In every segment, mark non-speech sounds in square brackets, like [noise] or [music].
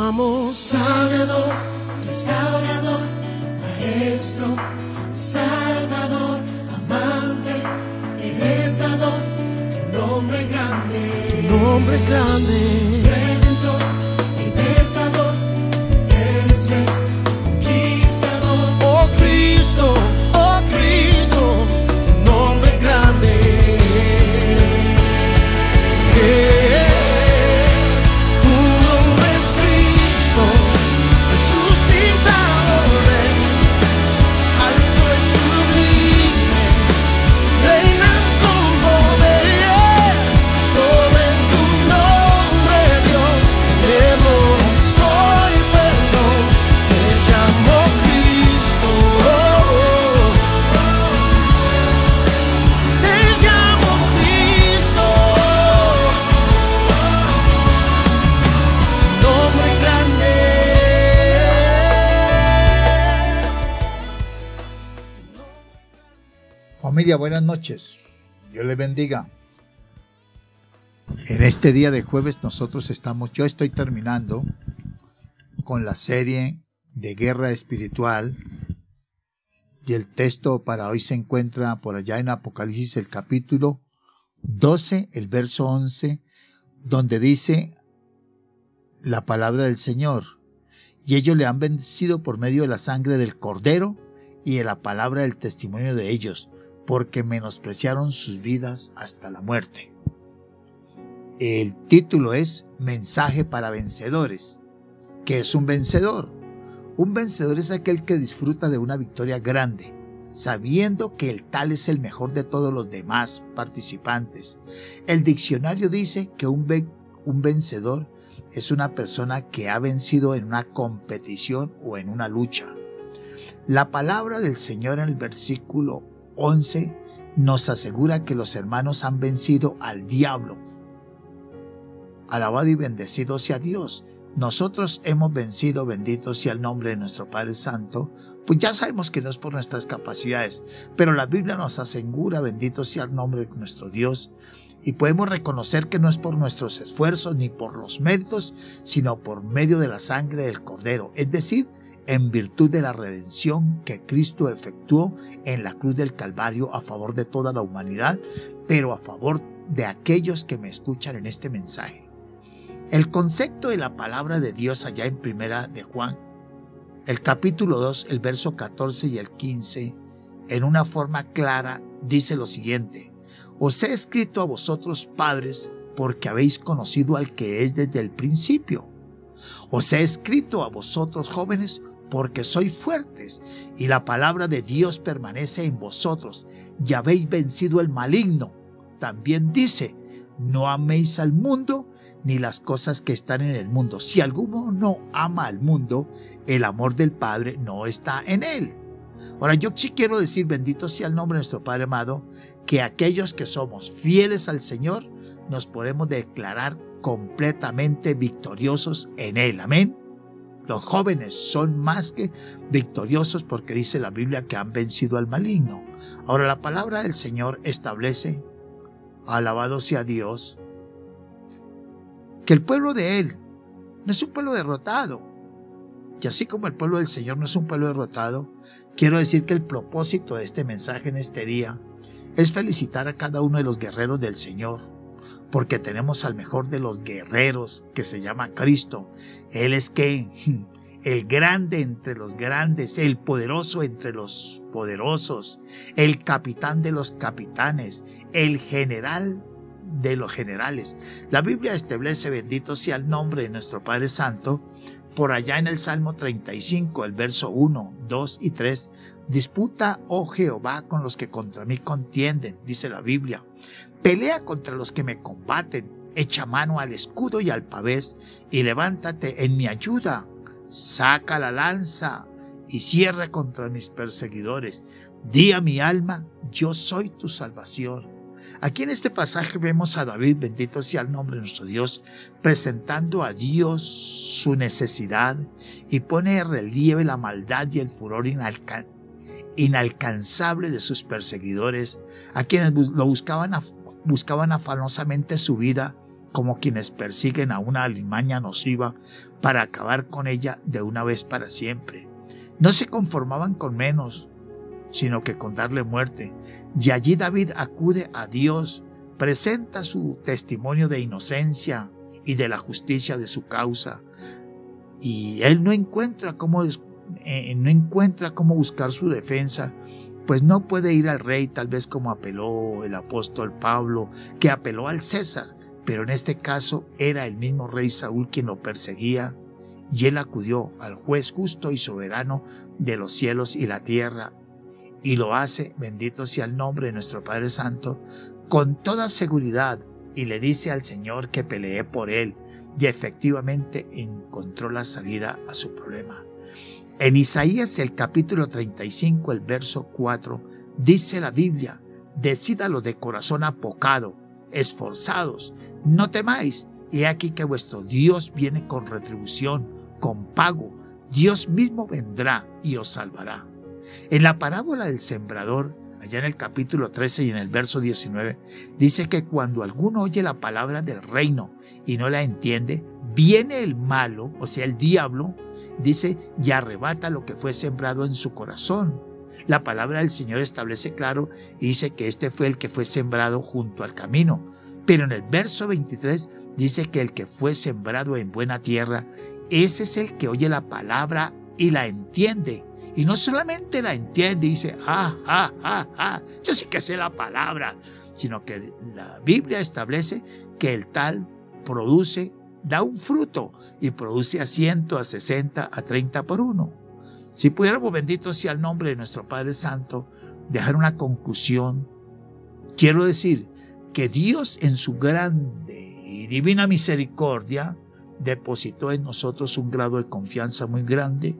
amamos. Sanador, restaurador, maestro, salvador, amante, regresador, tu nombre grande. Tu nombre grande. Familia, buenas noches. Dios les bendiga. En este día de jueves nosotros estamos, yo estoy terminando con la serie de guerra espiritual y el texto para hoy se encuentra por allá en Apocalipsis el capítulo 12, el verso 11, donde dice la palabra del Señor. Y ellos le han vencido por medio de la sangre del cordero y de la palabra del testimonio de ellos, porque menospreciaron sus vidas hasta la muerte. El título es Mensaje para vencedores. ¿Qué es un vencedor? Un vencedor es aquel que disfruta de una victoria grande, sabiendo que el tal es el mejor de todos los demás participantes. El diccionario dice que un, un vencedor es una persona que ha vencido en una competición o en una lucha. La palabra del Señor en el versículo 11 nos asegura que los hermanos han vencido al diablo. Alabado y bendecido sea Dios. Nosotros hemos vencido, bendito sea el nombre de nuestro Padre Santo, pues ya sabemos que no es por nuestras capacidades, pero la Biblia nos asegura, bendito sea el nombre de nuestro Dios, y podemos reconocer que no es por nuestros esfuerzos ni por los méritos, sino por medio de la sangre del Cordero, es decir, en virtud de la redención que Cristo efectuó en la cruz del Calvario a favor de toda la humanidad, pero a favor de aquellos que me escuchan en este mensaje. El concepto de la palabra de Dios allá en Primera de Juan, el capítulo 2, el verso 14 y el 15, en una forma clara dice lo siguiente: Os he escrito a vosotros padres porque habéis conocido al que es desde el principio. Os he escrito a vosotros jóvenes porque sois fuertes y la palabra de Dios permanece en vosotros y habéis vencido el maligno. También dice, no améis al mundo ni las cosas que están en el mundo. Si alguno no ama al mundo, el amor del Padre no está en él. Ahora yo sí quiero decir, bendito sea el nombre de nuestro Padre amado, que aquellos que somos fieles al Señor, nos podemos declarar completamente victoriosos en Él. Amén. Los jóvenes son más que victoriosos porque dice la Biblia que han vencido al maligno. Ahora la palabra del Señor establece, alabado sea Dios, que el pueblo de Él no es un pueblo derrotado. Y así como el pueblo del Señor no es un pueblo derrotado, quiero decir que el propósito de este mensaje en este día es felicitar a cada uno de los guerreros del Señor, porque tenemos al mejor de los guerreros que se llama Cristo. Él es que [laughs] el grande entre los grandes, el poderoso entre los poderosos, el capitán de los capitanes, el general de los generales. La Biblia establece, bendito sea el nombre de nuestro Padre Santo, por allá en el Salmo 35, el verso 1, 2 y 3, disputa, oh Jehová, con los que contra mí contienden, dice la Biblia. Pelea contra los que me combaten, echa mano al escudo y al pavés, y levántate en mi ayuda. Saca la lanza y cierra contra mis perseguidores. Di a mi alma, yo soy tu salvación. Aquí en este pasaje vemos a David, bendito sea el nombre de nuestro Dios, presentando a Dios su necesidad y pone en relieve la maldad y el furor inalca- inalcanzable de sus perseguidores, a quienes lo buscaban, buscaban afanosamente su vida como quienes persiguen a una alimaña nociva para acabar con ella de una vez para siempre. No se conformaban con menos, sino que con darle muerte. Y allí David acude a Dios, presenta su testimonio de inocencia y de la justicia de su causa. Y él no encuentra cómo, eh, no encuentra cómo buscar su defensa, pues no puede ir al rey tal vez como apeló el apóstol Pablo, que apeló al César, pero en este caso era el mismo rey Saúl quien lo perseguía, y él acudió al juez justo y soberano de los cielos y la tierra, y lo hace, bendito sea el nombre de nuestro Padre Santo, con toda seguridad, y le dice al Señor que pelee por él, y efectivamente encontró la salida a su problema. En Isaías el capítulo 35, el verso 4, dice la Biblia, decídalo de corazón apocado, esforzados, no temáis, he aquí que vuestro Dios viene con retribución, con pago, Dios mismo vendrá y os salvará. En la parábola del sembrador, allá en el capítulo 13 y en el verso 19, dice que cuando alguno oye la palabra del reino y no la entiende, viene el malo, o sea, el diablo, dice, y arrebata lo que fue sembrado en su corazón. La palabra del Señor establece claro y dice que este fue el que fue sembrado junto al camino. Pero en el verso 23 dice que el que fue sembrado en buena tierra, ese es el que oye la palabra y la entiende y no solamente la entiende y dice, ah, ah, ah, ah, yo sí que sé la palabra, sino que la Biblia establece que el tal produce, da un fruto y produce a ciento, a sesenta, a treinta por uno. Si pudiéramos, bendito sea el nombre de nuestro Padre Santo, dejar una conclusión, quiero decir que Dios en su grande y divina misericordia depositó en nosotros un grado de confianza muy grande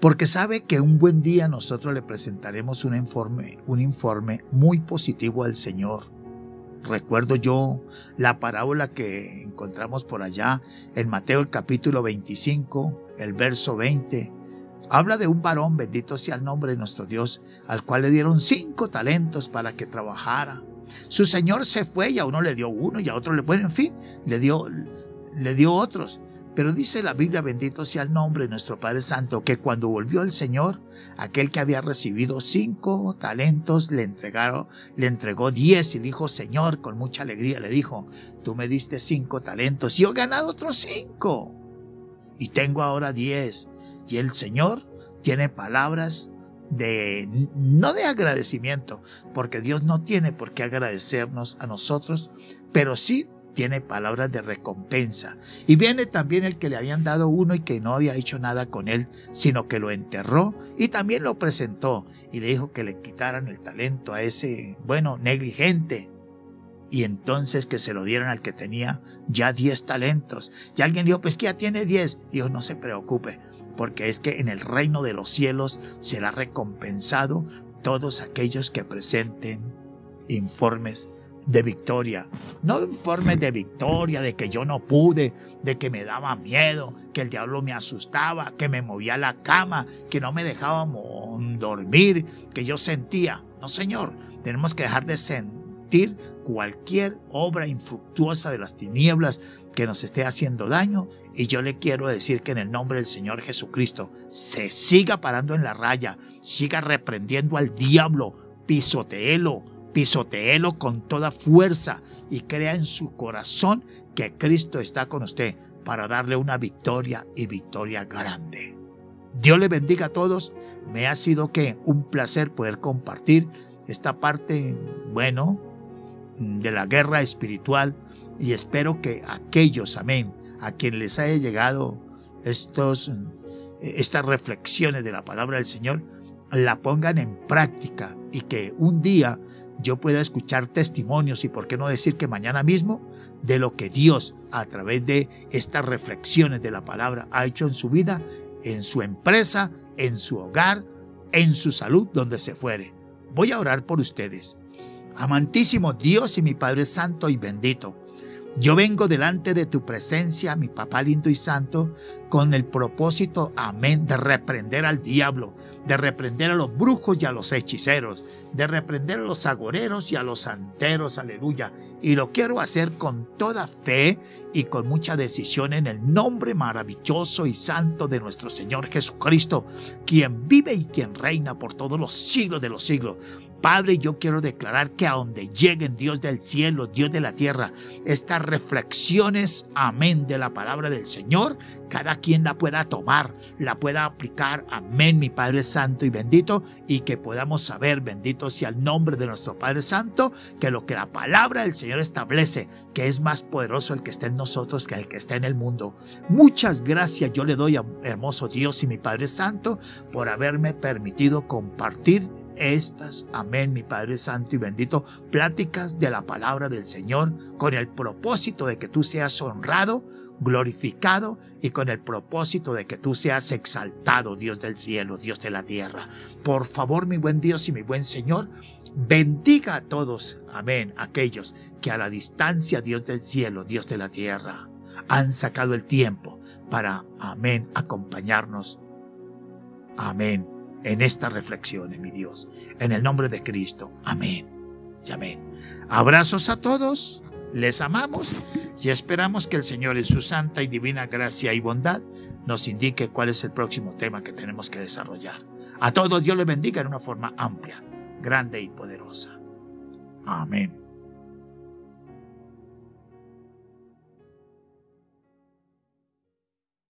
porque sabe que un buen día nosotros le presentaremos un informe, un informe muy positivo al Señor. Recuerdo yo la parábola que encontramos por allá en Mateo el capítulo 25, el verso 20. Habla de un varón, bendito sea el nombre de nuestro Dios, al cual le dieron cinco talentos para que trabajara. Su señor se fue y a uno le dio uno y a otro le, bueno, en fin, le dio, le dio otros. Pero dice la Biblia, bendito sea el nombre de nuestro Padre Santo, que cuando volvió el Señor, aquel que había recibido cinco talentos le entregaron, le entregó diez y dijo, Señor, con mucha alegría le dijo, tú me diste cinco talentos y he ganado otros cinco. Y tengo ahora diez. Y el Señor tiene palabras de, no de agradecimiento, porque Dios no tiene por qué agradecernos a nosotros, pero sí tiene palabras de recompensa. Y viene también el que le habían dado uno y que no había hecho nada con él, sino que lo enterró y también lo presentó y le dijo que le quitaran el talento a ese, bueno, negligente. Y entonces que se lo dieran al que tenía ya 10 talentos. Y alguien dijo, pues que ya tiene 10. Dijo, no se preocupe, porque es que en el reino de los cielos será recompensado todos aquellos que presenten informes de victoria. No informes de victoria, de que yo no pude, de que me daba miedo, que el diablo me asustaba, que me movía la cama, que no me dejaba dormir, que yo sentía. No, Señor, tenemos que dejar de sentir cualquier obra infructuosa de las tinieblas que nos esté haciendo daño. Y yo le quiero decir que en el nombre del Señor Jesucristo se siga parando en la raya, siga reprendiendo al diablo, pisoteelo, pisoteelo con toda fuerza y crea en su corazón que Cristo está con usted para darle una victoria y victoria grande. Dios le bendiga a todos. Me ha sido que un placer poder compartir esta parte, bueno, de la guerra espiritual y espero que aquellos, amén, a quien les haya llegado estos, estas reflexiones de la palabra del Señor, la pongan en práctica y que un día yo pueda escuchar testimonios y por qué no decir que mañana mismo de lo que Dios a través de estas reflexiones de la palabra ha hecho en su vida, en su empresa, en su hogar, en su salud, donde se fuere. Voy a orar por ustedes. Amantísimo Dios y mi Padre Santo y bendito, Yo vengo delante de tu presencia, mi papá lindo y santo, con el propósito, amén, de reprender al diablo, de reprender a los brujos y a los hechiceros, de reprender a los agoreros y a los santeros, aleluya. Y lo quiero hacer con toda fe y con mucha decisión en el nombre maravilloso y santo de nuestro Señor Jesucristo, quien vive y quien reina por todos los siglos de los siglos. Padre, yo quiero declarar que a donde lleguen Dios del cielo, Dios de la tierra, estas reflexiones, amén, de la palabra del Señor, cada quien la pueda tomar, la pueda aplicar, amén, mi Padre Santo y bendito, y que podamos saber, bendito sea el nombre de nuestro Padre Santo, que lo que la palabra del Señor establece, que es más poderoso el que está en nosotros que el que está en el mundo. Muchas gracias yo le doy a hermoso Dios y mi Padre Santo por haberme permitido compartir estas, amén, mi Padre Santo y bendito, pláticas de la palabra del Señor con el propósito de que tú seas honrado, glorificado y con el propósito de que tú seas exaltado, Dios del cielo, Dios de la tierra. Por favor, mi buen Dios y mi buen Señor, bendiga a todos, amén, aquellos que a la distancia, Dios del cielo, Dios de la tierra, han sacado el tiempo para, amén, acompañarnos. Amén en estas reflexiones, mi Dios. En el nombre de Cristo. Amén. Y amén. Abrazos a todos. Les amamos y esperamos que el Señor en su santa y divina gracia y bondad nos indique cuál es el próximo tema que tenemos que desarrollar. A todos Dios les bendiga en una forma amplia, grande y poderosa. Amén.